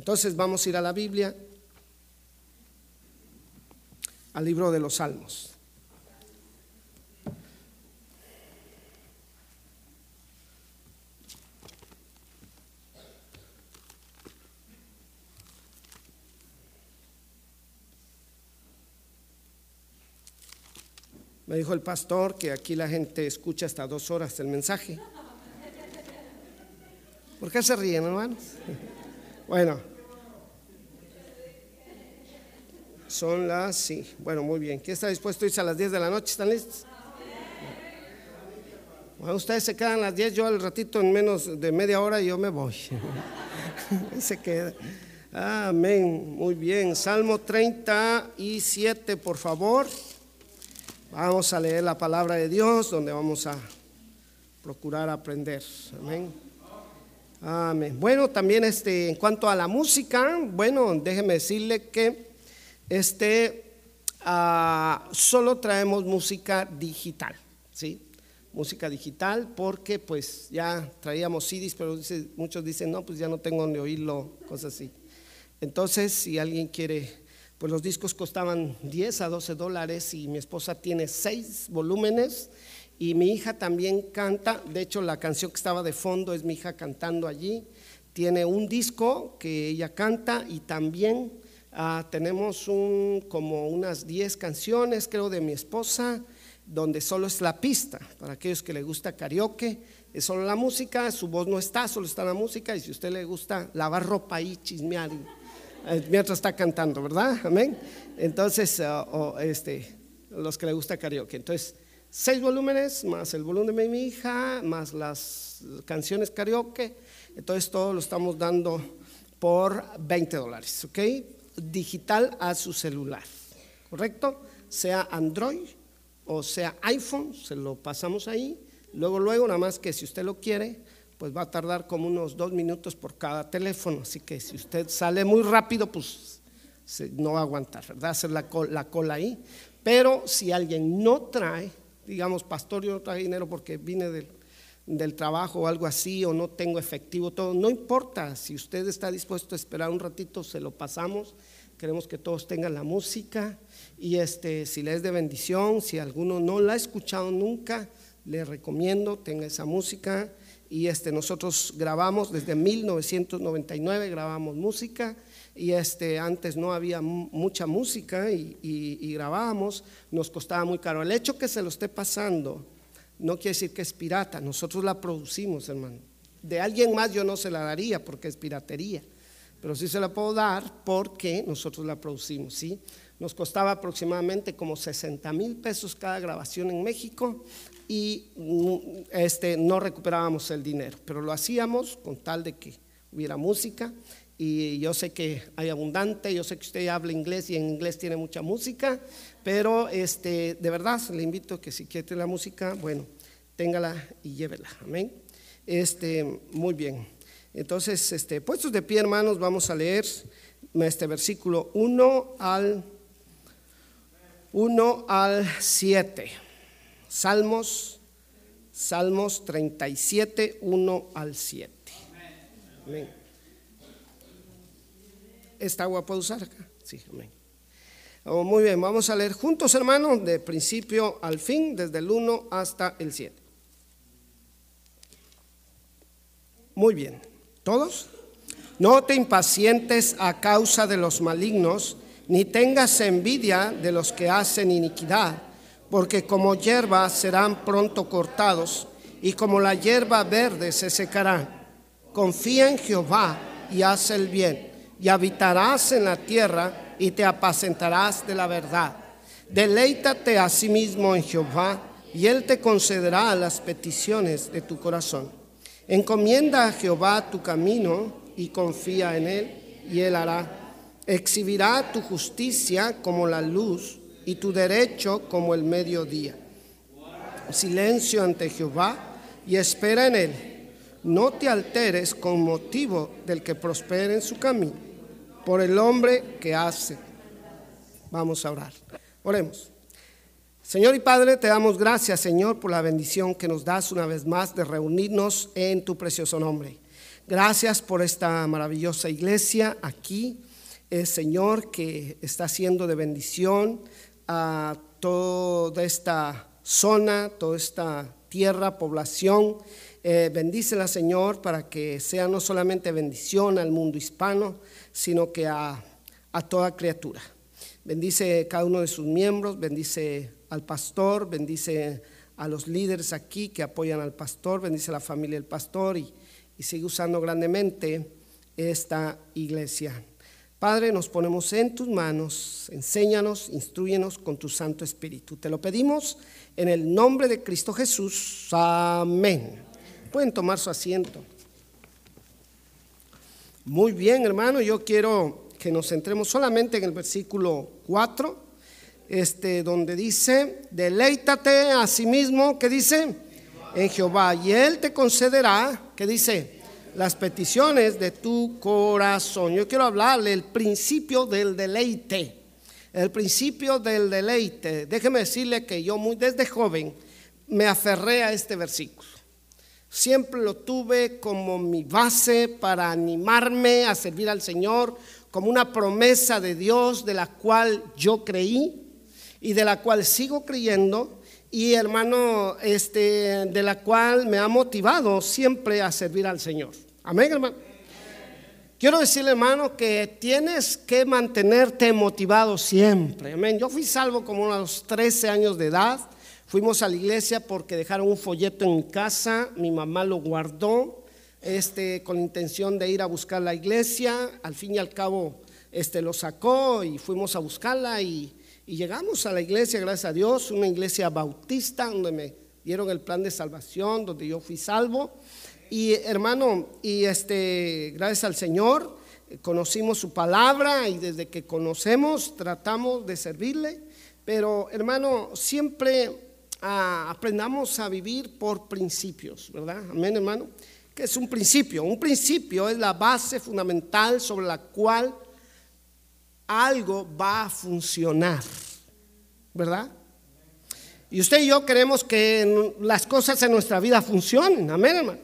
Entonces vamos a ir a la Biblia, al libro de los Salmos. Me dijo el pastor que aquí la gente escucha hasta dos horas el mensaje. ¿Por qué se ríen, hermanos? Bueno, son las, sí, bueno, muy bien. ¿Quién está dispuesto a irse a las 10 de la noche? ¿Están listos? Ustedes se quedan a las 10, yo al ratito en menos de media hora yo me voy. se queda. Amén, muy bien. Salmo 37, por favor. Vamos a leer la palabra de Dios, donde vamos a procurar aprender. Amén. Amén. Bueno, también este, en cuanto a la música, bueno, déjeme decirle que este, ah, solo traemos música digital, ¿sí? Música digital porque pues ya traíamos CDs, pero muchos dicen, no, pues ya no tengo donde oírlo, cosas así. Entonces, si alguien quiere pues los discos costaban 10 a 12 dólares y mi esposa tiene 6 volúmenes y mi hija también canta, de hecho la canción que estaba de fondo es mi hija cantando allí, tiene un disco que ella canta y también ah, tenemos un, como unas 10 canciones creo de mi esposa donde solo es la pista, para aquellos que le gusta karaoke, es solo la música, su voz no está, solo está la música y si a usted le gusta lavar ropa y chismear eh, mientras está cantando, ¿verdad? Amén. Entonces, este, los que le gusta karaoke. Entonces, seis volúmenes, más el volumen de mi hija, más las canciones karaoke. Entonces, todo lo estamos dando por 20 dólares, ¿ok? Digital a su celular, ¿correcto? Sea Android o sea iPhone, se lo pasamos ahí. Luego, luego, nada más que si usted lo quiere, pues va a tardar como unos dos minutos por cada teléfono. Así que si usted sale muy rápido, pues no va a aguantar, ¿verdad? Hacer la la cola ahí. Pero si alguien no trae, digamos, pastor, yo no traje dinero porque vine del, del trabajo o algo así, o no tengo efectivo, todo, no importa. Si usted está dispuesto a esperar un ratito, se lo pasamos. Queremos que todos tengan la música y este, si le es de bendición, si alguno no la ha escuchado nunca, le recomiendo, tenga esa música y este, nosotros grabamos desde 1999, grabamos música y este, antes no había mucha música y, y, grabábamos, nos costaba muy caro. El hecho que se lo esté pasando no quiere decir que es pirata, nosotros la producimos, hermano. De alguien más yo no se la daría porque es piratería, pero sí se la puedo dar porque nosotros la producimos, ¿sí? Nos costaba aproximadamente como 60 mil pesos cada grabación en México y mm, este, no recuperábamos el dinero, pero lo hacíamos con tal de que hubiera música y yo sé que hay abundante, yo sé que usted habla inglés y en inglés tiene mucha música, pero este, de verdad le invito a que si quiere la música, bueno, téngala y llévela, amén. Este, muy bien. Entonces, este, puestos de pie, hermanos, vamos a leer este versículo 1 al 1 al 7. Salmos, Salmos 37, 1 al 7. Amén. ¿Esta agua puedo usar acá? Sí, amén. Oh, muy bien, vamos a leer juntos, hermanos, de principio al fin, desde el 1 hasta el 7. Muy bien, ¿todos? No te impacientes a causa de los malignos, ni tengas envidia de los que hacen iniquidad porque como hierba serán pronto cortados, y como la hierba verde se secarán. Confía en Jehová y haz el bien, y habitarás en la tierra y te apacentarás de la verdad. Deleítate a sí mismo en Jehová, y él te concederá las peticiones de tu corazón. Encomienda a Jehová tu camino y confía en él, y él hará. Exhibirá tu justicia como la luz y tu derecho como el mediodía. Silencio ante Jehová y espera en él. No te alteres con motivo del que prospere en su camino, por el hombre que hace. Vamos a orar. Oremos. Señor y Padre, te damos gracias, Señor, por la bendición que nos das una vez más de reunirnos en tu precioso nombre. Gracias por esta maravillosa iglesia aquí, Señor que está haciendo de bendición a toda esta zona, toda esta tierra, población. Eh, bendícela, Señor, para que sea no solamente bendición al mundo hispano, sino que a, a toda criatura. Bendice cada uno de sus miembros, bendice al pastor, bendice a los líderes aquí que apoyan al pastor, bendice a la familia del pastor y, y sigue usando grandemente esta iglesia. Padre, nos ponemos en tus manos, enséñanos, instruyenos con tu Santo Espíritu. Te lo pedimos en el nombre de Cristo Jesús. Amén. Pueden tomar su asiento. Muy bien, hermano, yo quiero que nos centremos solamente en el versículo 4, este, donde dice, deleítate a sí mismo, ¿qué dice? En Jehová, y Él te concederá, ¿qué dice? las peticiones de tu corazón. Yo quiero hablarle el principio del deleite. El principio del deleite. Déjeme decirle que yo muy desde joven me aferré a este versículo. Siempre lo tuve como mi base para animarme a servir al Señor, como una promesa de Dios de la cual yo creí y de la cual sigo creyendo y hermano, este, de la cual me ha motivado siempre a servir al Señor. Amén, hermano. Quiero decirle, hermano, que tienes que mantenerte motivado siempre. Amén. Yo fui salvo como a los 13 años de edad. Fuimos a la iglesia porque dejaron un folleto en casa. Mi mamá lo guardó este, con intención de ir a buscar la iglesia. Al fin y al cabo, este, lo sacó y fuimos a buscarla y y llegamos a la iglesia, gracias a Dios, una iglesia bautista donde me dieron el plan de salvación, donde yo fui salvo. Y hermano, y este, gracias al Señor, conocimos su palabra y desde que conocemos tratamos de servirle. Pero hermano, siempre aprendamos a vivir por principios, ¿verdad? Amén, hermano. ¿Qué es un principio? Un principio es la base fundamental sobre la cual algo va a funcionar, ¿verdad? Y usted y yo queremos que las cosas en nuestra vida funcionen, amén, hermano.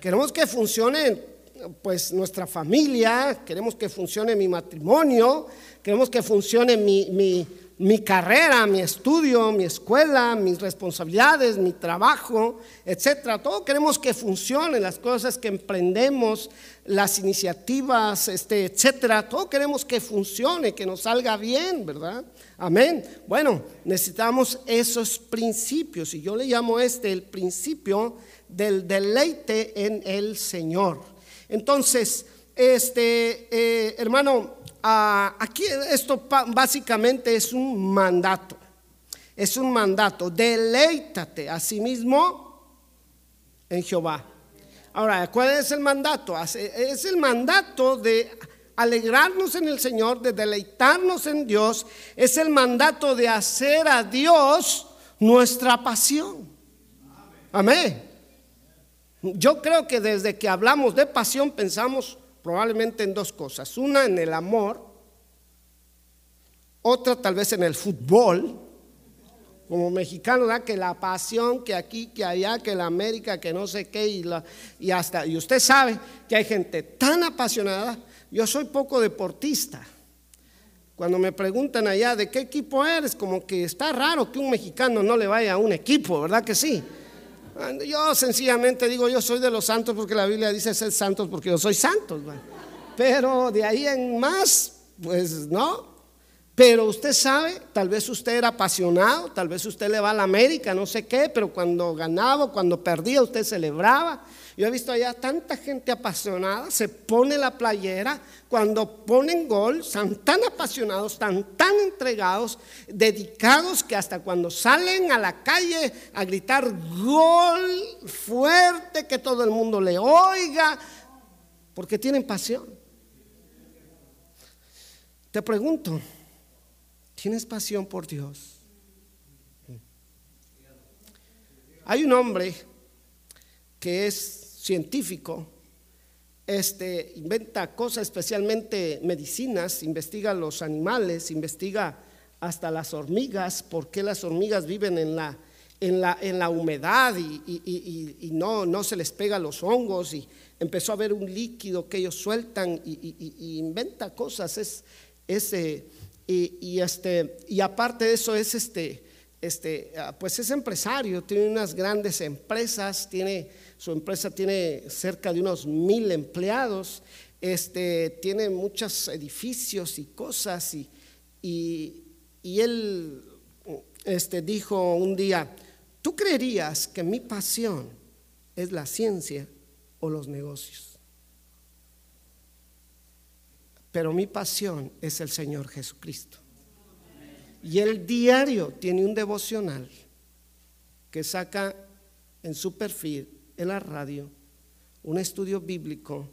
Queremos que funcione pues nuestra familia, queremos que funcione mi matrimonio, queremos que funcione mi, mi, mi carrera, mi estudio, mi escuela, mis responsabilidades, mi trabajo, etcétera. Todo queremos que funcione, las cosas que emprendemos, las iniciativas, este, etcétera. Todo queremos que funcione, que nos salga bien, ¿verdad? Amén. Bueno, necesitamos esos principios y yo le llamo este el principio del deleite en el Señor. Entonces, este eh, hermano, Ah, aquí esto básicamente es un mandato. Es un mandato. Deleítate a sí mismo en Jehová. Ahora, ¿cuál es el mandato? Es el mandato de alegrarnos en el Señor, de deleitarnos en Dios. Es el mandato de hacer a Dios nuestra pasión. Amén. Yo creo que desde que hablamos de pasión pensamos probablemente en dos cosas. Una en el amor, otra tal vez en el fútbol, como mexicano, ¿verdad? que la pasión, que aquí, que allá, que la América, que no sé qué, y, la, y hasta, y usted sabe que hay gente tan apasionada, yo soy poco deportista. Cuando me preguntan allá de qué equipo eres, como que está raro que un mexicano no le vaya a un equipo, ¿verdad que sí? Yo sencillamente digo, yo soy de los santos porque la Biblia dice ser santos porque yo soy santo. Pero de ahí en más, pues no. Pero usted sabe, tal vez usted era apasionado, tal vez usted le va a la América, no sé qué, pero cuando ganaba, cuando perdía, usted celebraba. Yo he visto allá tanta gente apasionada, se pone la playera, cuando ponen gol, están tan apasionados, están tan entregados, dedicados, que hasta cuando salen a la calle a gritar gol fuerte, que todo el mundo le oiga, porque tienen pasión. Te pregunto, ¿tienes pasión por Dios? Hay un hombre que es científico, este, inventa cosas, especialmente medicinas, investiga los animales, investiga hasta las hormigas, por qué las hormigas viven en la, en la, en la humedad y, y, no, no se les pega los hongos. Y empezó a ver un líquido que ellos sueltan y, inventa cosas. Es, ese y, este, y aparte de eso es este, este, ah, pues es empresario, tiene unas grandes empresas, tiene, su empresa tiene cerca de unos mil empleados, este, tiene muchos edificios y cosas y, y él este, dijo un día, ¿tú creerías que mi pasión es la ciencia o los negocios? Pero mi pasión es el Señor Jesucristo. Y el diario tiene un devocional que saca en su perfil, en la radio, un estudio bíblico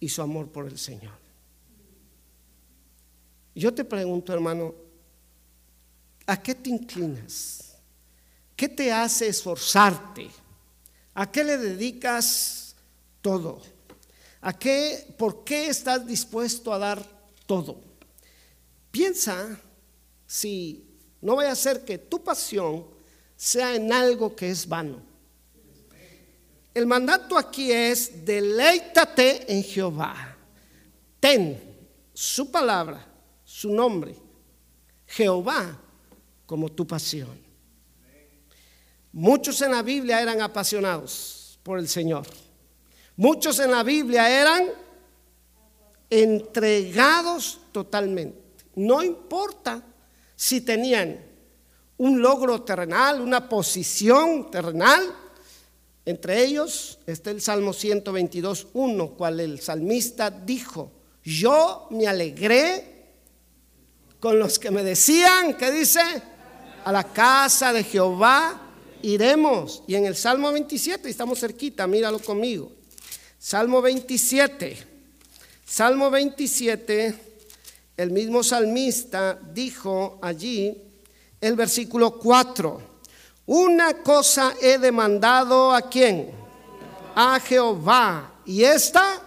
y su amor por el Señor. Yo te pregunto, hermano, ¿a qué te inclinas? ¿Qué te hace esforzarte? ¿A qué le dedicas todo? ¿A qué, por qué estás dispuesto a dar todo? Piensa si no vaya a ser que tu pasión sea en algo que es vano. El mandato aquí es deleítate en Jehová. Ten su palabra, su nombre, Jehová, como tu pasión. Muchos en la Biblia eran apasionados por el Señor. Muchos en la Biblia eran entregados totalmente. No importa si tenían un logro terrenal, una posición terrenal. Entre ellos está el Salmo 122, 1, cual el salmista dijo, yo me alegré con los que me decían, ¿qué dice? A la casa de Jehová iremos. Y en el Salmo 27, estamos cerquita, míralo conmigo. Salmo 27, Salmo 27 el mismo salmista dijo allí, el versículo 4, una cosa he demandado a quién? A Jehová. Y esta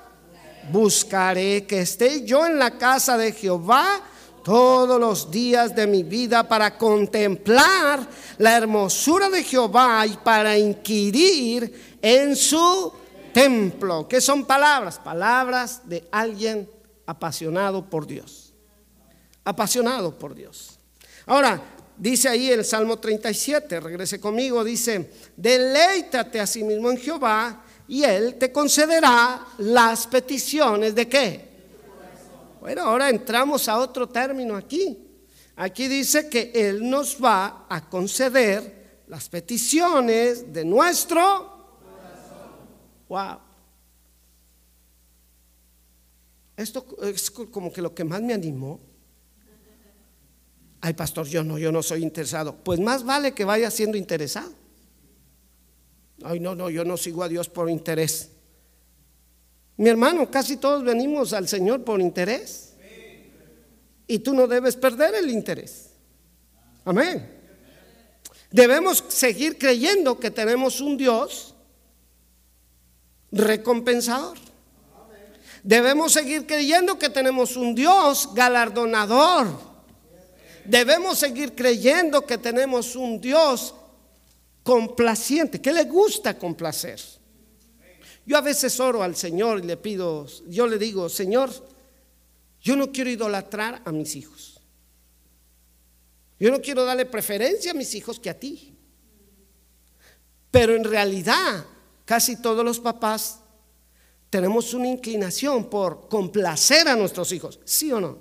buscaré que esté yo en la casa de Jehová todos los días de mi vida para contemplar la hermosura de Jehová y para inquirir en su templo. ¿Qué son palabras? Palabras de alguien apasionado por Dios apasionado por Dios. Ahora, dice ahí el Salmo 37, regrese conmigo, dice, deleítate a sí mismo en Jehová y Él te concederá las peticiones de qué. Bueno, ahora entramos a otro término aquí. Aquí dice que Él nos va a conceder las peticiones de nuestro Wow. Esto es como que lo que más me animó Ay, pastor, yo no, yo no soy interesado. Pues más vale que vaya siendo interesado. Ay, no, no, yo no sigo a Dios por interés. Mi hermano, casi todos venimos al Señor por interés. Y tú no debes perder el interés. Amén. Debemos seguir creyendo que tenemos un Dios recompensador. Debemos seguir creyendo que tenemos un Dios galardonador debemos seguir creyendo que tenemos un Dios complaciente, que le gusta complacer. Yo a veces oro al Señor y le pido, yo le digo, Señor, yo no quiero idolatrar a mis hijos. Yo no quiero darle preferencia a mis hijos que a ti. Pero en realidad, casi todos los papás tenemos una inclinación por complacer a nuestros hijos, ¿sí o no?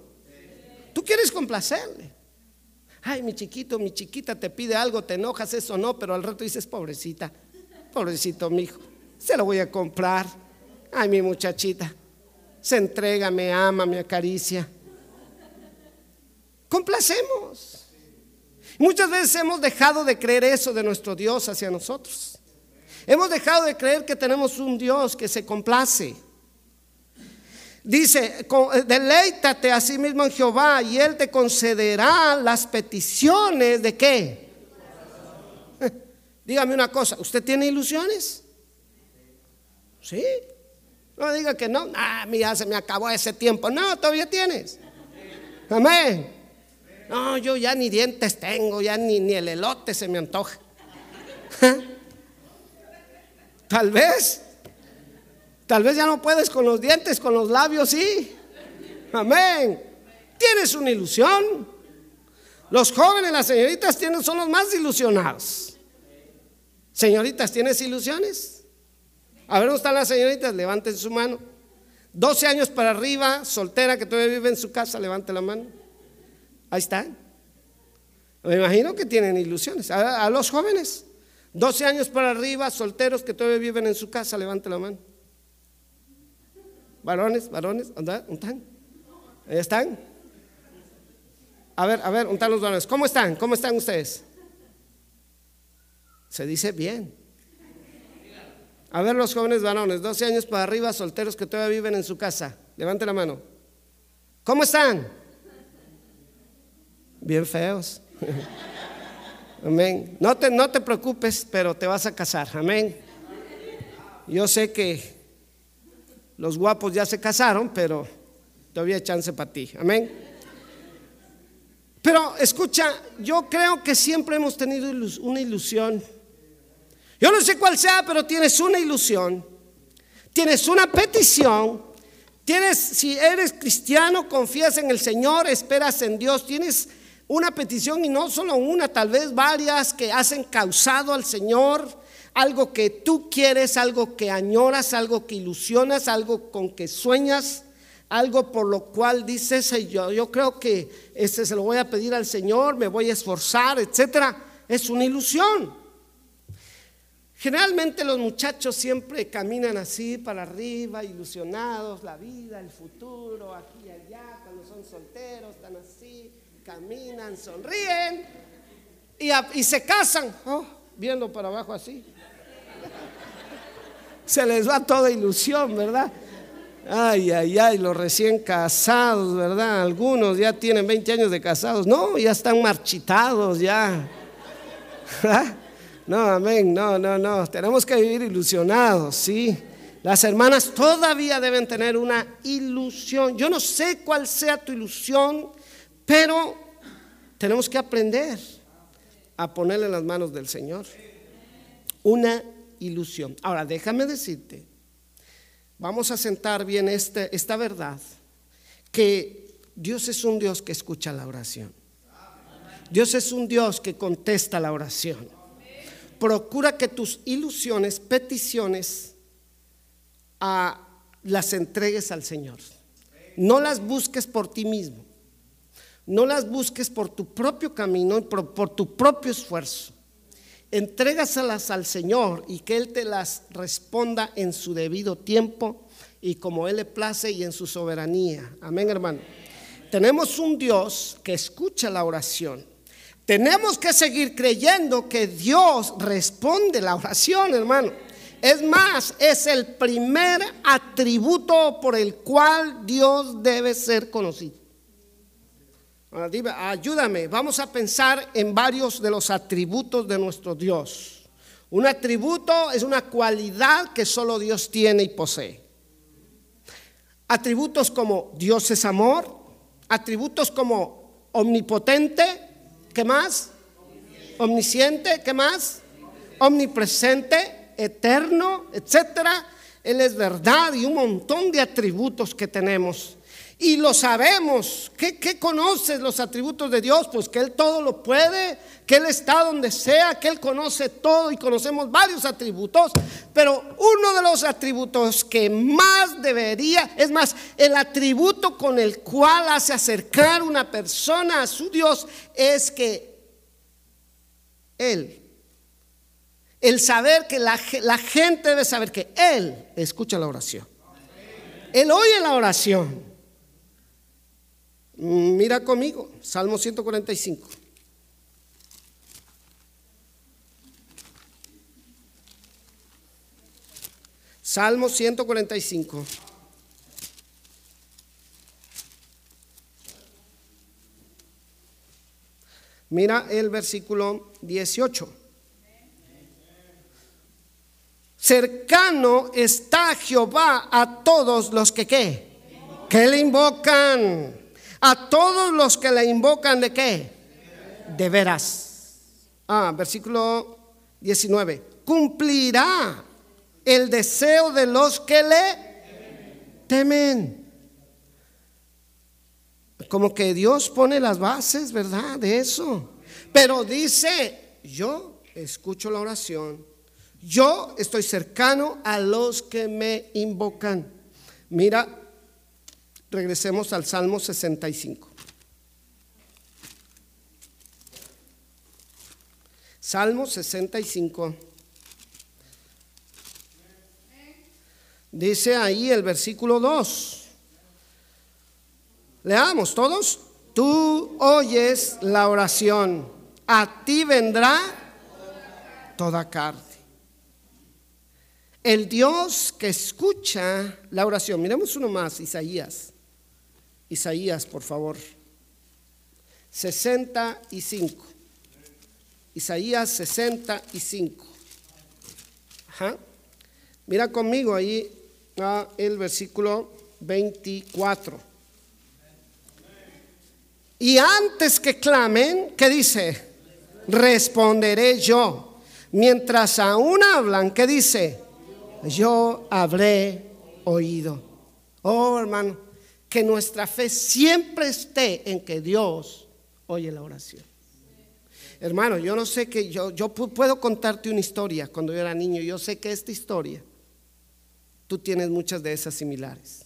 Tú quieres complacerle ay, mi chiquito, mi chiquita te pide algo, te enojas, eso no, pero al rato dices, pobrecita, pobrecito mi hijo, se lo voy a comprar. Ay, mi muchachita, se entrega, me ama, me acaricia. Complacemos. Muchas veces hemos dejado de creer eso de nuestro Dios hacia nosotros. Hemos dejado de creer que tenemos un Dios que se complace. Dice, eh, deleítate a sí mismo en Jehová y Él te concederá las peticiones de qué. Dígame una cosa, ¿usted tiene ilusiones? ¿Sí? No diga que no, ah, mira, se me acabó ese tiempo. No, todavía tienes. Amén. No, yo ya ni dientes tengo, ya ni, ni el elote se me antoja. Tal vez Tal vez ya no puedes con los dientes, con los labios, sí. Amén. Tienes una ilusión. Los jóvenes, las señoritas tienen, son los más ilusionados. Señoritas, ¿tienes ilusiones? A ver, ¿dónde están las señoritas? Levanten su mano. 12 años para arriba, soltera que todavía vive en su casa, levante la mano. Ahí están. Me imagino que tienen ilusiones. A, los jóvenes, 12 años para arriba, solteros que todavía viven en su casa, levante la mano. Varones, varones, ¿dónde están? Ahí están. A ver, a ver, ¿dónde están los varones? ¿Cómo están? ¿Cómo están ustedes? Se dice bien. A ver los jóvenes varones, 12 años para arriba, solteros que todavía viven en su casa. Levante la mano. ¿Cómo están? Bien feos. Amén. No te, no te preocupes, pero te vas a casar. Amén. Yo sé que los guapos ya se casaron, pero todavía hay chance para ti. Amén. Pero escucha, yo creo que siempre hemos tenido una ilusión. Yo no sé cuál sea, pero tienes una ilusión. Tienes una petición. Tienes, si eres cristiano, confías en el Señor, esperas en Dios, tienes una petición y no solo una, tal vez varias que hacen causado al Señor, algo que tú quieres, algo que añoras, algo que ilusionas, algo con que sueñas, algo por lo cual dices, yo, creo que este se lo voy a pedir al Señor, me voy a esforzar, etcétera. Es una ilusión. Generalmente los muchachos siempre caminan así para arriba, ilusionados, la vida, el futuro, aquí y allá, cuando son solteros, están así caminan, sonríen y, se casan, oh, viendo para abajo así. Se les va toda ilusión, ¿verdad? Ay, ay, ay, los recién casados, ¿verdad? Algunos ya tienen 20 años de casados. No, ya están marchitados, ya. No, amén, no, no, no. Tenemos que vivir ilusionados, ¿sí? Las hermanas todavía deben tener una ilusión. Yo no sé cuál sea tu ilusión pero tenemos que aprender a ponerle en las manos del Señor una ilusión. Ahora, déjame decirte, vamos a sentar bien este, esta verdad, que Dios es un Dios que escucha la oración. Dios es un Dios que contesta la oración. Procura que tus ilusiones, peticiones, a, las entregues al Señor. No las busques por ti mismo. No las busques por tu propio camino, por, por tu propio esfuerzo. Entrégaselas al Señor y que Él te las responda en su debido tiempo y como Él le place y en su soberanía. Amén, hermano. Tenemos un Dios que escucha la oración. Tenemos que seguir creyendo que Dios responde la oración, hermano. Es más, es el primer atributo por el cual Dios debe ser conocido ayúdame, vamos a pensar en varios de los atributos de nuestro Dios. Un atributo es una cualidad que solo Dios tiene y posee. Atributos como Dios es amor, atributos como omnipotente, ¿qué más? Omnisciente, ¿qué más? Omnipresente, eterno, etcétera. Él es verdad y un montón de atributos que tenemos. Y lo sabemos. ¿Qué, conoces los atributos de Dios? Pues que Él todo lo puede, que Él está donde sea, que Él conoce todo y conocemos varios atributos. Pero uno de los atributos que más debería, es más, el atributo con el cual hace acercar una persona a su Dios es que Él, el saber que la gente debe saber que Él escucha la oración. Él oye la oración. Mira conmigo, Salmo 145. Salmo 145. Mira el versículo 18. Cercano está Jehová a todos los que qué, que le invocan a todos los que la invocan de qué? De veras. Ah, versículo 19. Cumplirá el deseo de los que le temen. Como que Dios pone las bases, ¿verdad? De eso. Pero dice, yo escucho la oración. Yo estoy cercano a los que me invocan. Mira, regresemos al Salmo 65. Salmo 65. Dice ahí el versículo 2. Leamos todos. Tú oyes la oración, a ti vendrá toda carne. El Dios que escucha la oración. Miremos uno más, Isaías. Isaías, por favor. 65. Isaías 65. Ajá. Mira conmigo ahí a el versículo 24. Y antes que clamen, ¿qué dice? Responderé yo. Mientras aún hablan, ¿qué dice? Yo habré oído. Oh, hermano, que nuestra fe siempre esté en que Dios oye la oración. Hermano, yo no sé que yo, yo puedo contarte una historia cuando yo era niño. Yo sé que esta historia, tú tienes muchas de esas similares.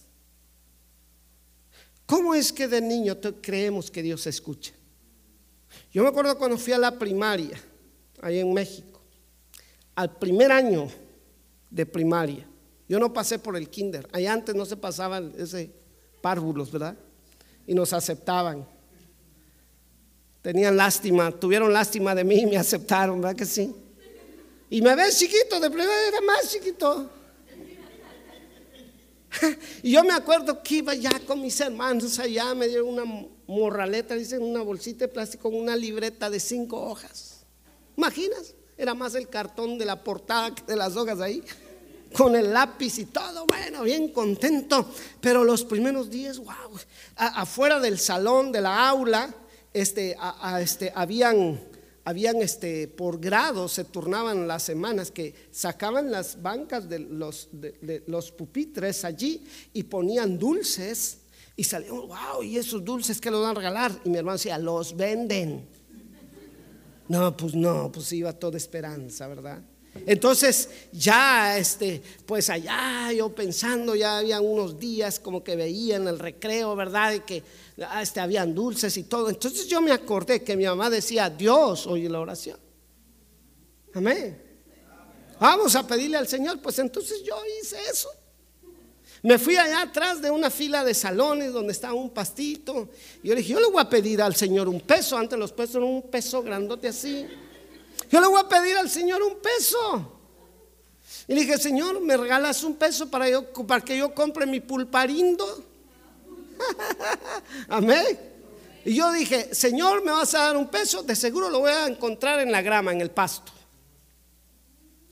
¿Cómo es que de niño creemos que Dios escucha? Yo me acuerdo cuando fui a la primaria, ahí en México, al primer año de primaria. Yo no pasé por el kinder. Allá antes no se pasaban ese párvulos, ¿verdad? Y nos aceptaban. Tenían lástima, tuvieron lástima de mí y me aceptaron, ¿verdad que sí? Y me ves chiquito, de primera era más chiquito. Y yo me acuerdo que iba ya con mis hermanos allá, me dieron una morraleta, dicen una bolsita de plástico una libreta de cinco hojas. ¿Imaginas? Era más el cartón de la portada que de las hojas ahí, con el lápiz y todo, bueno, bien contento. Pero los primeros días, wow, afuera del salón, de la aula, este, este, habían, habían este, por grado, se turnaban las semanas que sacaban las bancas de los, de, los pupitres allí y ponían dulces y salían, wow, y esos dulces que los van a regalar. Y mi hermano decía, los venden. No, pues no, pues iba toda esperanza, ¿verdad? Entonces ya, este, pues allá yo pensando, ya había unos días como que veía en el recreo, ¿verdad? Y que ah, este, habían dulces y todo. Entonces yo me acordé que mi mamá decía, Dios oye la oración. Amén. Vamos a pedirle al Señor. Pues entonces yo hice eso. Me fui allá atrás de una fila de salones donde estaba un pastito. Y yo le dije, yo le voy a pedir al Señor un peso. Antes los pesos eran un peso grandote así. Yo le voy a pedir al Señor un peso. Y le dije, Señor, ¿me regalas un peso para, yo, para que yo compre mi pulparindo? Amén. Y yo dije, Señor, ¿me vas a dar un peso? De seguro lo voy a encontrar en la grama, en el pasto.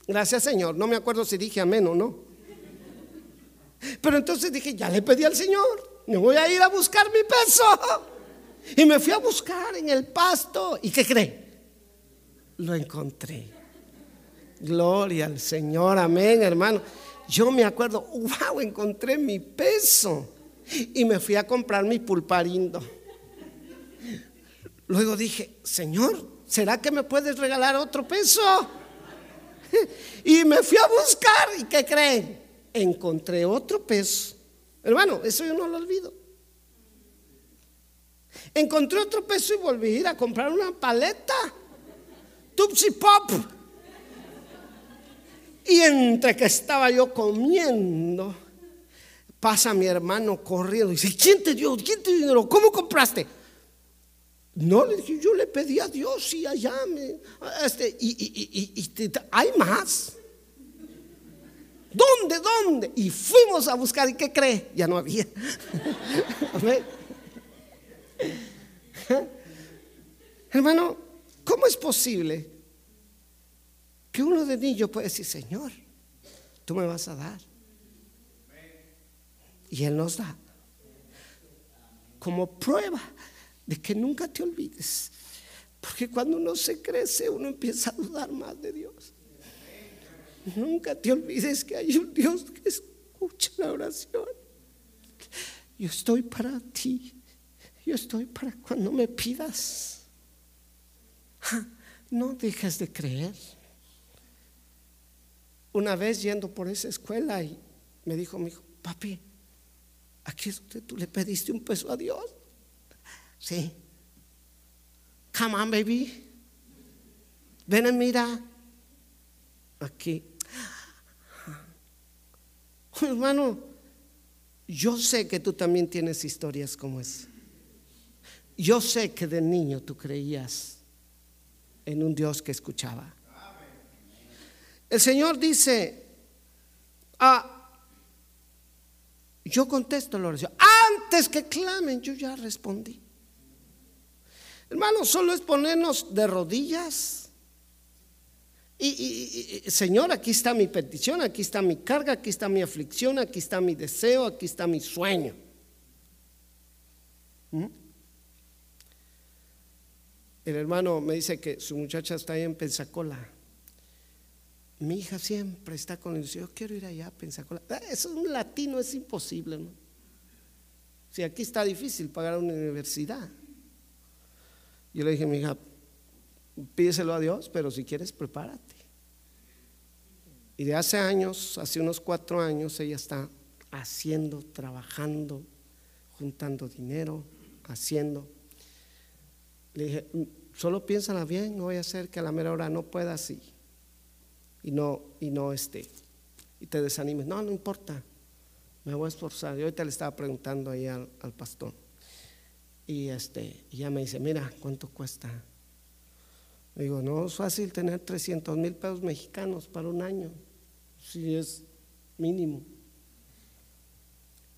Gracias, Señor. No me acuerdo si dije amén o no. Pero entonces dije, ya le pedí al Señor, me voy a ir a buscar mi peso. Y me fui a buscar en el pasto. ¿Y qué cree? Lo encontré. Gloria al Señor, amén, hermano. Yo me acuerdo, wow, encontré mi peso. Y me fui a comprar mi pulparindo. Luego dije, Señor, ¿será que me puedes regalar otro peso? Y me fui a buscar, ¿y qué creen? Encontré otro peso. Hermano, eso yo no lo olvido. Encontré otro peso y volví a ir a comprar una paleta. Tupsi Pop. Y entre que estaba yo comiendo, pasa mi hermano corriendo y dice, ¿quién te dio? ¿Quién te dio dinero? ¿Cómo compraste? No, le dije, yo le pedí a Dios y allá este, y, y, y, hay más. ¿Dónde? ¿Dónde? Y fuimos a buscar, ¿y qué cree? Ya no había. Hermano, ¿Cómo es posible que uno de niños puede decir, Señor, tú me vas a dar? Y Él nos da como prueba de que nunca te olvides. Porque cuando uno se crece, uno empieza a dudar más de Dios. nunca te olvides que hay un Dios que escucha la oración. Yo estoy para ti. Yo estoy para cuando me pidas. No dejes de creer. Una vez yendo por esa escuela y me dijo mi hijo, papi, aquí es donde tú le pediste un peso a Dios. Sí. Come on, baby. Ven y mira. Aquí. Hermano, yo sé que tú también tienes historias como esa. Yo sé que de niño tú creías en un Dios que escuchaba. El Señor dice, ah, yo contesto la oración. Antes que clamen, yo ya respondí. Hermano, solo es ponernos de rodillas. Y, Señor, aquí está mi petición, aquí está mi carga, aquí está mi aflicción, aquí está mi deseo, aquí está mi sueño. ¿Mm? El hermano me dice que su muchacha está ahí en Pensacola. Mi hija siempre está con él. Yo quiero ir allá a Pensacola. Ah, eso es un latino, es imposible. ¿no? Si aquí está difícil pagar una universidad. Yo le dije, mi hija, pídeselo a Dios, pero si quieres, prepárate. Y de hace años, hace unos cuatro años, ella está haciendo, trabajando, juntando dinero, haciendo. Le dije, mm, solo piénsala bien, no voy a hacer que a la mera hora no pueda así. Y no, y no esté. Y te desanimes. No, no importa. Me voy a esforzar. Yo ahorita le estaba preguntando ahí al, pastor. Y este, ya me dice, mira, ¿cuánto cuesta? digo, no es fácil tener 300 mil pesos mexicanos para un año, si es mínimo.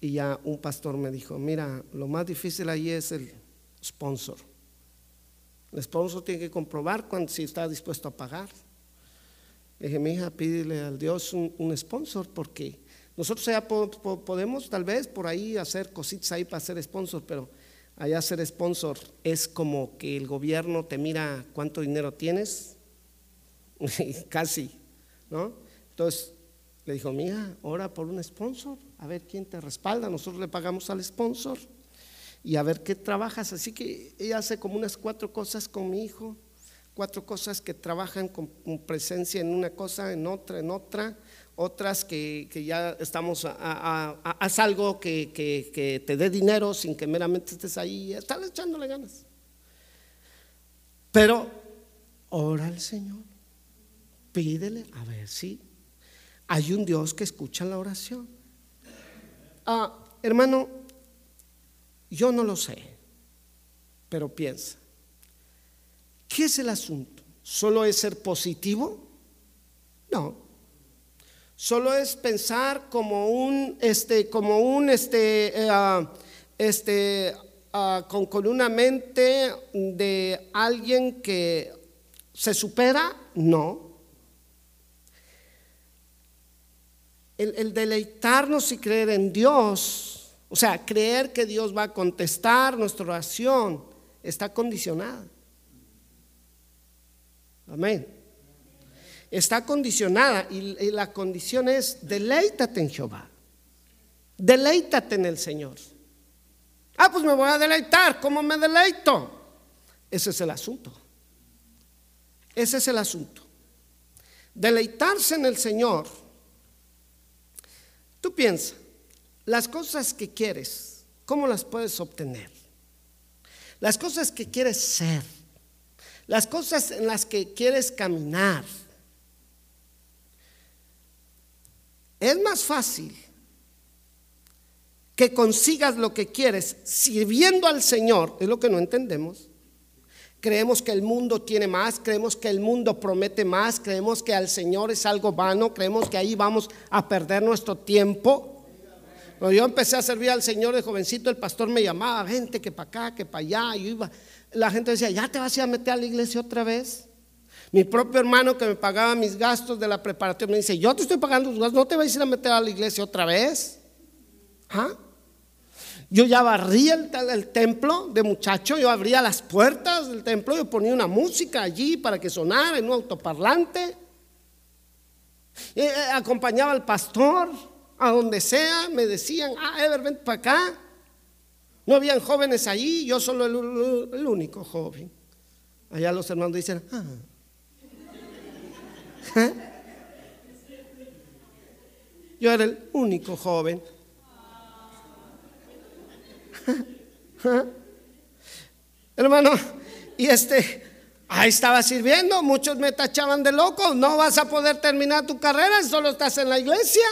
Y ya un pastor me dijo, mira, lo más difícil ahí es el sponsor. El sponsor tiene que comprobar cuando, si está dispuesto a pagar. Le dije, mi pídele al Dios un, sponsor porque nosotros ya podemos tal vez por ahí hacer cositas ahí para ser sponsor, pero allá ser sponsor es como que el gobierno te mira cuánto dinero tienes, casi, ¿no? Entonces le dijo, mira, ora por un sponsor, a ver quién te respalda, nosotros le pagamos al sponsor y a ver qué trabajas. Así que ella hace como unas cuatro cosas con mi hijo, cuatro cosas que trabajan con, presencia en una cosa, en otra, en otra otras que, ya estamos, a, haz algo que, te dé dinero sin que meramente estés ahí, estás echándole ganas. Pero ora al Señor, pídele a ver si hay un Dios que escucha la oración. Ah, hermano, yo no lo sé, pero piensa, ¿qué es el asunto? ¿Solo es ser positivo? No solo es pensar como un, este, como un, este, eh, ah, este, ah, con, con, una mente de alguien que se supera, no. El, el deleitarnos y creer en Dios, o sea, creer que Dios va a contestar nuestra oración, está condicionada. Amén está condicionada y, la condición es deleítate en Jehová. Deleítate en el Señor. Ah, pues me voy a deleitar. ¿Cómo me deleito? Ese es el asunto. Ese es el asunto. Deleitarse en el Señor. Tú piensas, las cosas que quieres, ¿cómo las puedes obtener? Las cosas que quieres ser, las cosas en las que quieres caminar, Es más fácil que consigas lo que quieres sirviendo al Señor, es lo que no entendemos. Creemos que el mundo tiene más, creemos que el mundo promete más, creemos que al Señor es algo vano, creemos que ahí vamos a perder nuestro tiempo. Cuando yo empecé a servir al Señor de jovencito, el pastor me llamaba, gente que para acá, que para allá, y iba. La gente decía, ¿ya te vas a meter a la iglesia otra vez? Mi propio hermano que me pagaba mis gastos de la preparación me dice, yo te estoy pagando tus gastos, ¿no te vas a ir a meter a la iglesia otra vez? ¿Ah? Yo ya barría el, templo de muchacho, yo abría las puertas del templo, yo ponía una música allí para que sonara en un autoparlante. Eh, eh, acompañaba al pastor a donde sea, me decían, ah, Ever, ven para acá. No habían jóvenes allí, yo solo el, el único joven. Allá los hermanos dicen, ah. ¿Eh? Yo era el único joven. Hermano, y este, ahí estaba sirviendo, muchos me tachaban de loco, no vas a poder terminar tu carrera, solo estás en la iglesia.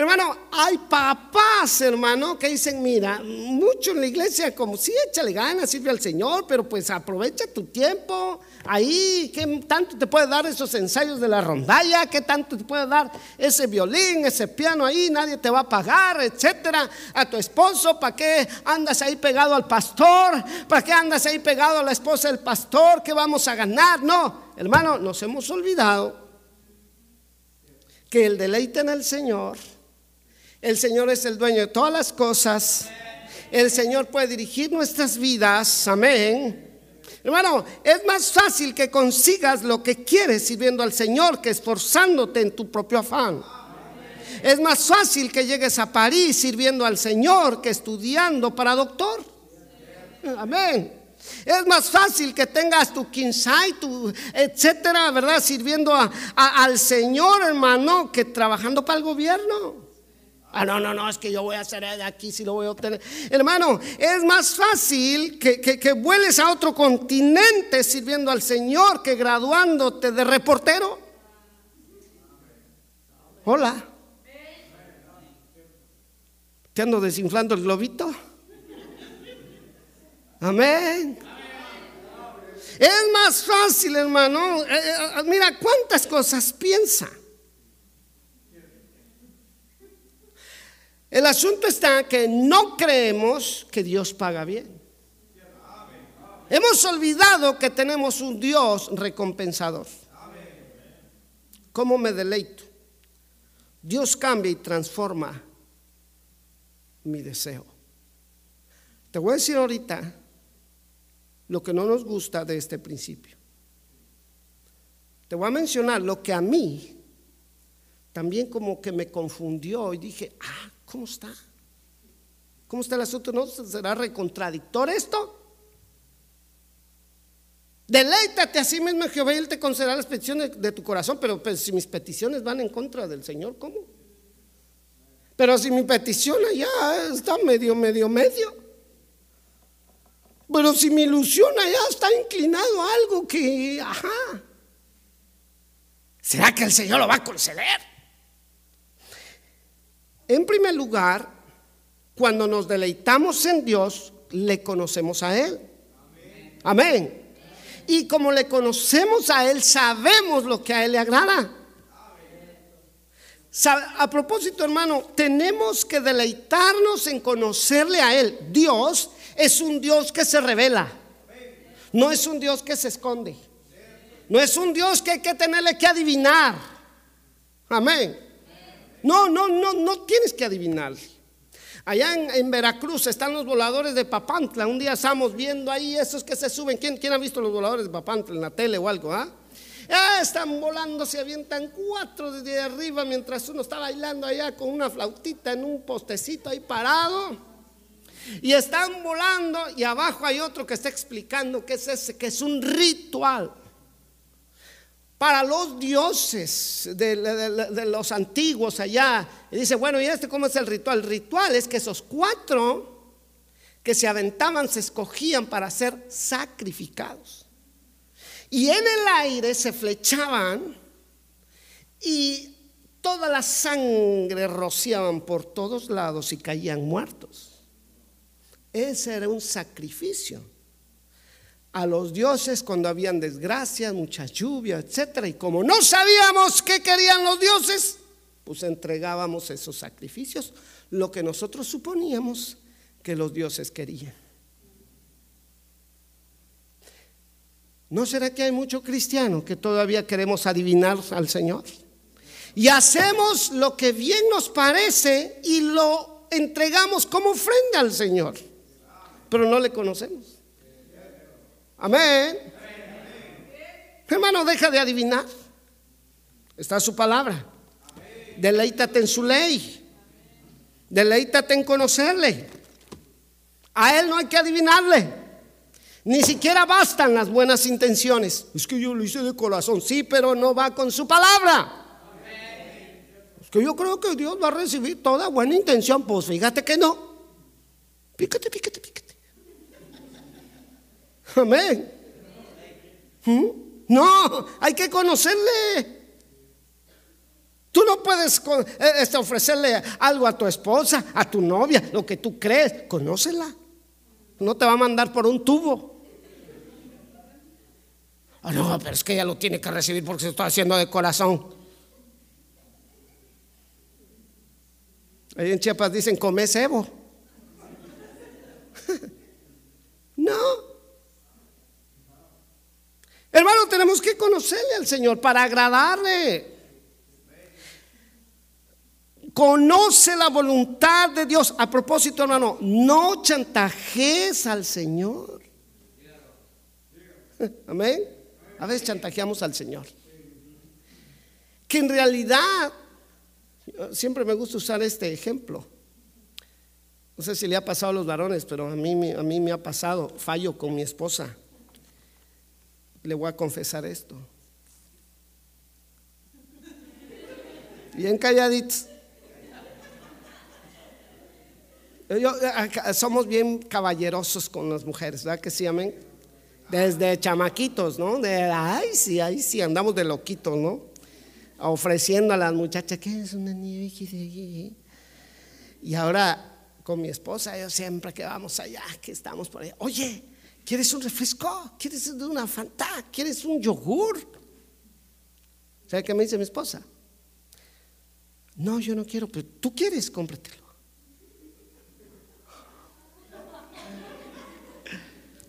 Hermano, hay papás, hermano, que dicen, mira, mucho en la iglesia, como sí, échale ganas, sirve al Señor, pero pues aprovecha tu tiempo. Ahí, ¿qué tanto te puede dar esos ensayos de la rondalla? ¿Qué tanto te puede dar ese violín, ese piano ahí? Nadie te va a pagar, etcétera. A tu esposo, ¿para qué andas ahí pegado al pastor? ¿Para qué andas ahí pegado a la esposa del pastor? ¿Qué vamos a ganar? No, hermano, nos hemos olvidado que el deleite en el Señor el Señor es el dueño de todas las cosas. El Señor puede dirigir nuestras vidas. Amén. Hermano, es más fácil que consigas lo que quieres sirviendo al Señor que esforzándote en tu propio afán. Es más fácil que llegues a París sirviendo al Señor que estudiando para doctor. Amén. Es más fácil que tengas tu kinsai, tu etcétera, ¿verdad? Sirviendo al Señor, hermano, que trabajando para el gobierno. Ah, no, no, no, es que yo voy a hacer de aquí si lo voy a obtener. Hermano, es más fácil que, que, vueles a otro continente sirviendo al Señor que graduándote de reportero. Hola. ¿Te ando desinflando el globito? Amén. Es más fácil, hermano. Eh, eh, mira cuántas cosas piensa. El asunto está que no creemos que Dios paga bien. Hemos olvidado que tenemos un Dios recompensador. ¿Cómo me deleito? Dios cambia y transforma mi deseo. Te voy a decir ahorita lo que no nos gusta de este principio. Te voy a mencionar lo que a mí también como que me confundió y dije, ah, ¿Cómo está? ¿Cómo está el asunto? ¿No será recontradictor esto? Deleítate a sí mismo, Jehová, y Él te concederá las peticiones de, tu corazón. Pero si mis peticiones van en contra del Señor, ¿cómo? Pero si mi petición allá está medio, medio, medio. Pero si mi ilusión allá está inclinado a algo que, ajá. ¿Será que el Señor lo va a conceder? En primer lugar, cuando nos deleitamos en Dios, le conocemos a Él. Amén. Y como le conocemos a Él, sabemos lo que a Él le agrada. A propósito, hermano, tenemos que deleitarnos en conocerle a Él. Dios es un Dios que se revela. No es un Dios que se esconde. No es un Dios que hay que tenerle que adivinar. Amén. No, no, no, no tienes que adivinar. Allá en, Veracruz están los voladores de Papantla. Un día estamos viendo ahí esos que se suben. ¿Quién, quién ha visto los voladores de Papantla en la tele o algo? Ah? están volando, se avientan cuatro desde arriba mientras uno está bailando allá con una flautita en un postecito ahí parado. Y están volando y abajo hay otro que está explicando qué es ese, que es un ritual para los dioses de, los antiguos allá. Y dice, bueno, ¿y este cómo es el ritual? El ritual es que esos cuatro que se aventaban se escogían para ser sacrificados. Y en el aire se flechaban y toda la sangre rociaban por todos lados y caían muertos. Ese era un sacrificio a los dioses cuando habían desgracias, mucha lluvia, etc. Y como no sabíamos qué querían los dioses, pues entregábamos esos sacrificios, lo que nosotros suponíamos que los dioses querían. ¿No será que hay mucho cristiano que todavía queremos adivinar al Señor? Y hacemos lo que bien nos parece y lo entregamos como ofrenda al Señor, pero no le conocemos. Amén. Hermano, deja de adivinar. Está su palabra. Deleítate en su ley. Deleítate en conocerle. A él no hay que adivinarle. Ni siquiera bastan las buenas intenciones. Es que yo lo hice de corazón, sí, pero no va con su palabra. Es que yo creo que Dios va a recibir toda buena intención. Pues fíjate que no. Pícate, pícate, pícate. Amén. ¿Mm? No, hay que conocerle. Tú no puedes eh, este, ofrecerle algo a tu esposa, a tu novia, lo que tú crees. Conócela. No te va a mandar por un tubo. Ah, no, pero es que ella lo tiene que recibir porque se está haciendo de corazón. Ahí en Chiapas dicen, come cebo. no. Hermano, tenemos que conocerle al Señor para agradarle. Conoce la voluntad de Dios. A propósito, hermano, no chantajes al Señor. Amén. A veces chantajeamos al Señor. Que en realidad, siempre me gusta usar este ejemplo. No sé si le ha pasado a los varones, pero a mí, a mí me ha pasado. Fallo con mi esposa. Le voy a confesar esto. Bien calladitos. somos bien caballerosos con las mujeres, ¿verdad que sí, amén? Desde chamaquitos, ¿no? De, ay, sí, ay, sí, andamos de loquitos, ¿no? Ofreciendo a las muchachas, ¿qué es una nieve? Y ahora con mi esposa, yo siempre que vamos allá, que estamos por allá, oye, ¿quieres un refresco? ¿Quieres una fanta? ¿Quieres un yogur? ¿Sabe qué me dice mi esposa? No, yo no quiero, pero tú quieres, cómpratelo.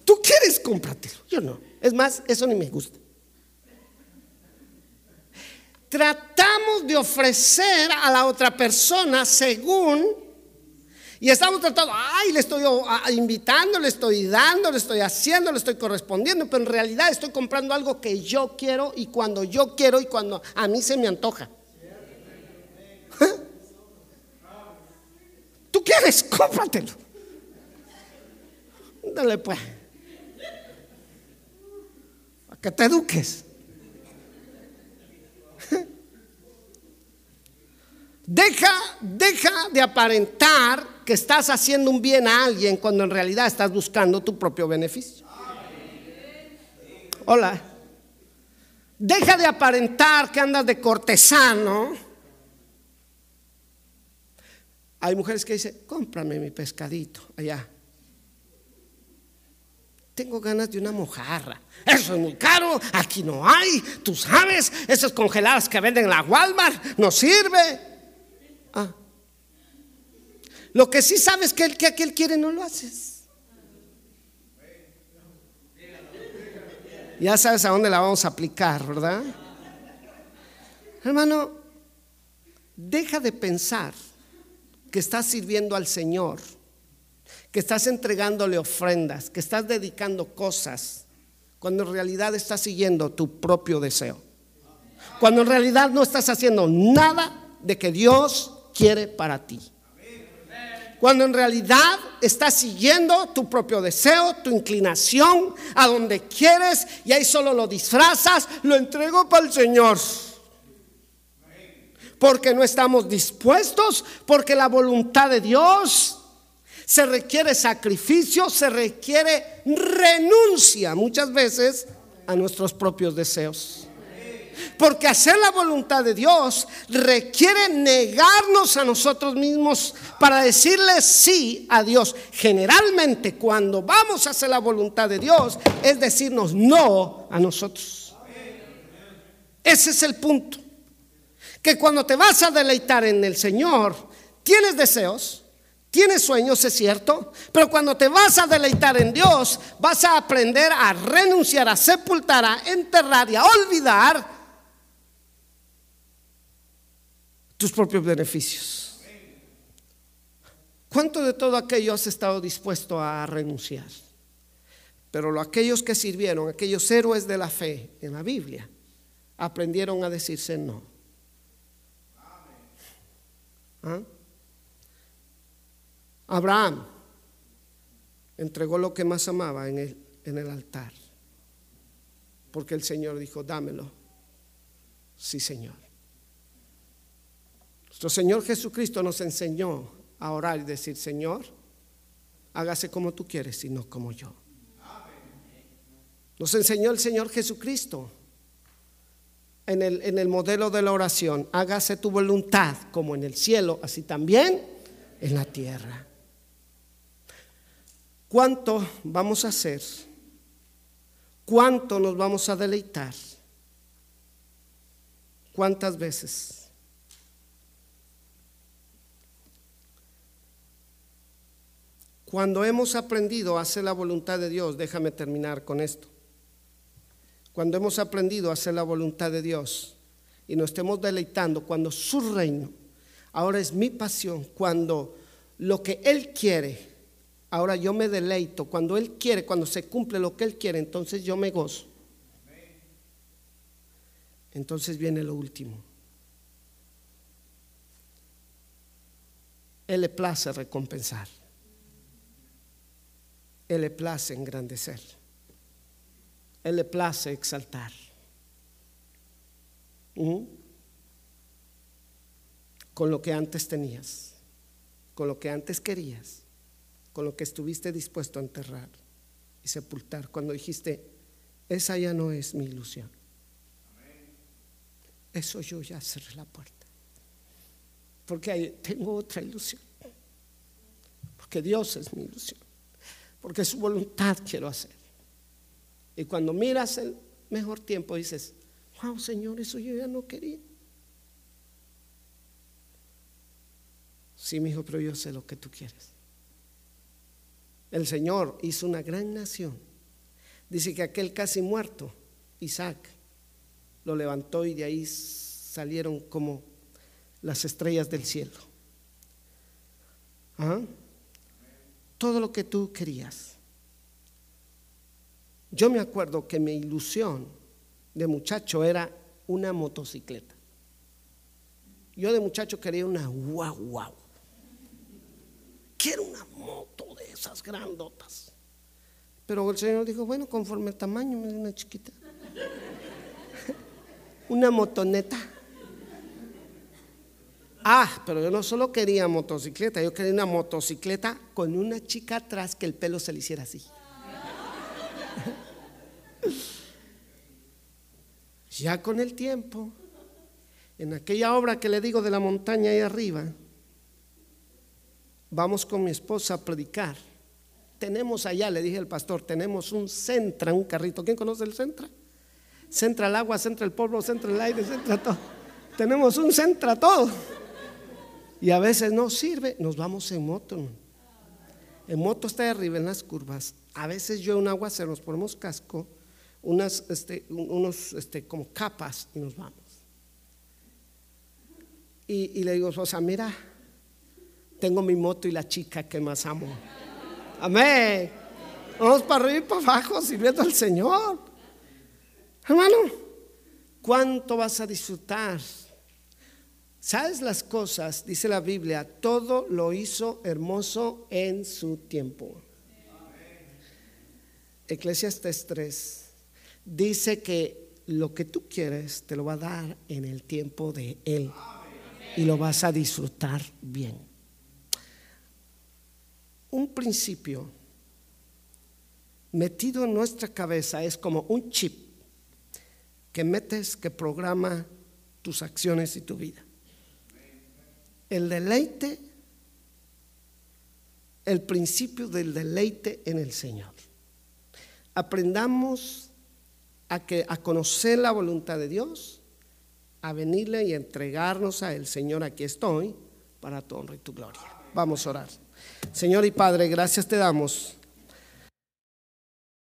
Tú quieres, cómpratelo. Yo no. Es más, eso ni me gusta. Tratamos de ofrecer a la otra persona según, y estamos tratando, ay, le estoy invitando, le estoy dando, le estoy haciendo, le estoy correspondiendo, pero en realidad estoy comprando algo que yo quiero y cuando yo quiero y cuando a mí se me antoja. ¿Tú quieres? Cómpratelo. Dale pues que te eduques. Deja, deja de aparentar que estás haciendo un bien a alguien cuando en realidad estás buscando tu propio beneficio. Hola. Deja de aparentar que andas de cortesano. Hay mujeres que dicen, cómprame mi pescadito allá tengo ganas de una mojarra. Eso es muy caro, aquí no hay, tú sabes, esas congeladas que venden en la Walmart no sirve. Ah. Lo que sí sabes que el que aquel quiere no lo haces. Ya sabes a dónde la vamos a aplicar, ¿verdad? Hermano, deja de pensar que estás sirviendo al Señor que estás entregándole ofrendas, que estás dedicando cosas, cuando en realidad estás siguiendo tu propio deseo. Cuando en realidad no estás haciendo nada de que Dios quiere para ti. Cuando en realidad estás siguiendo tu propio deseo, tu inclinación, a donde quieres y ahí solo lo disfrazas, lo entrego para el Señor porque no estamos dispuestos, porque la voluntad de Dios se requiere sacrificio, se requiere renuncia muchas veces a nuestros propios deseos. Porque hacer la voluntad de Dios requiere negarnos a nosotros mismos para decirle sí a Dios. Generalmente cuando vamos a hacer la voluntad de Dios es decirnos no a nosotros. Ese es el punto. Que cuando te vas a deleitar en el Señor, tienes deseos, Tienes sueños, es cierto, pero cuando te vas a deleitar en Dios, vas a aprender a renunciar, a sepultar, a enterrar y a olvidar tus propios beneficios. ¿Cuánto de todo aquello has estado dispuesto a renunciar? Pero aquellos que sirvieron, aquellos héroes de la fe en la Biblia, aprendieron a decirse no. ¿Ah? Abraham entregó lo que más amaba en el, en el altar, porque el Señor dijo, dámelo. Sí, Señor. Nuestro Señor Jesucristo nos enseñó a orar y decir, Señor, hágase como tú quieres y no como yo. Nos enseñó el Señor Jesucristo en el, en el modelo de la oración, hágase tu voluntad como en el cielo, así también en la tierra. ¿Cuánto vamos a hacer? ¿Cuánto nos vamos a deleitar? ¿Cuántas veces? Cuando hemos aprendido a hacer la voluntad de Dios, déjame terminar con esto. Cuando hemos aprendido a hacer la voluntad de Dios y nos estemos deleitando, cuando su reino ahora es mi pasión, cuando lo que Él quiere, ahora yo me deleito, cuando Él quiere, cuando se cumple lo que Él quiere, entonces yo me gozo. Entonces viene lo último. Él le place recompensar. Él le place engrandecer. Él le place exaltar. Con lo que antes tenías, con lo que antes querías, con lo que estuviste dispuesto a enterrar y sepultar, cuando dijiste, esa ya no es mi ilusión. Eso yo ya cerré la puerta. Porque tengo otra ilusión. Porque Dios es mi ilusión porque su voluntad quiero hacer. Y cuando miras el mejor tiempo dices, wow, Señor, eso yo ya no quería. Sí, mi hijo, pero yo sé lo que tú quieres. El Señor hizo una gran nación. Dice que aquel casi muerto, Isaac, lo levantó y de ahí salieron como las estrellas del cielo. ¿Ah? Todo lo que tú querías. Yo me acuerdo que mi ilusión de muchacho era una motocicleta. Yo de muchacho quería una guau guau. Quiero una moto de esas grandotas. Pero el Señor dijo, bueno, conforme el tamaño, me una chiquita. una motoneta. Ah, pero yo no solo quería motocicleta, yo quería una motocicleta con una chica atrás que el pelo se le hiciera así. ya con el tiempo, en aquella obra que le digo de la montaña ahí arriba, vamos con mi esposa a predicar. Tenemos allá, le dije al pastor, tenemos un Centra, un carrito. ¿Quién conoce el Centra? Centra el agua, centra el polvo, centra el aire, centra todo. Tenemos un Centra todo. Y a veces no sirve, nos vamos en moto. En moto está arriba en las curvas. A veces yo en agua se nos ponemos casco, unas, este, unos este, como capas y nos vamos. Y, le digo, o sea, mira, tengo mi moto y la chica que más amo. Amén. Vamos para arriba y para abajo sirviendo al Señor. Hermano, ¿cuánto vas a disfrutar ¿Sabes las cosas? Dice la Biblia, todo lo hizo hermoso en su tiempo. Eclesiastes 3 dice que lo que tú quieres te lo va a dar en el tiempo de Él y lo vas a disfrutar bien. Un principio metido en nuestra cabeza es como un chip que metes que programa tus acciones y tu vida el deleite, el principio del deleite en el Señor. Aprendamos a, que, a conocer la voluntad de Dios, a venirle y entregarnos a Él. Señor, aquí estoy para tu honra y tu gloria. Vamos a orar. Señor y Padre, gracias te damos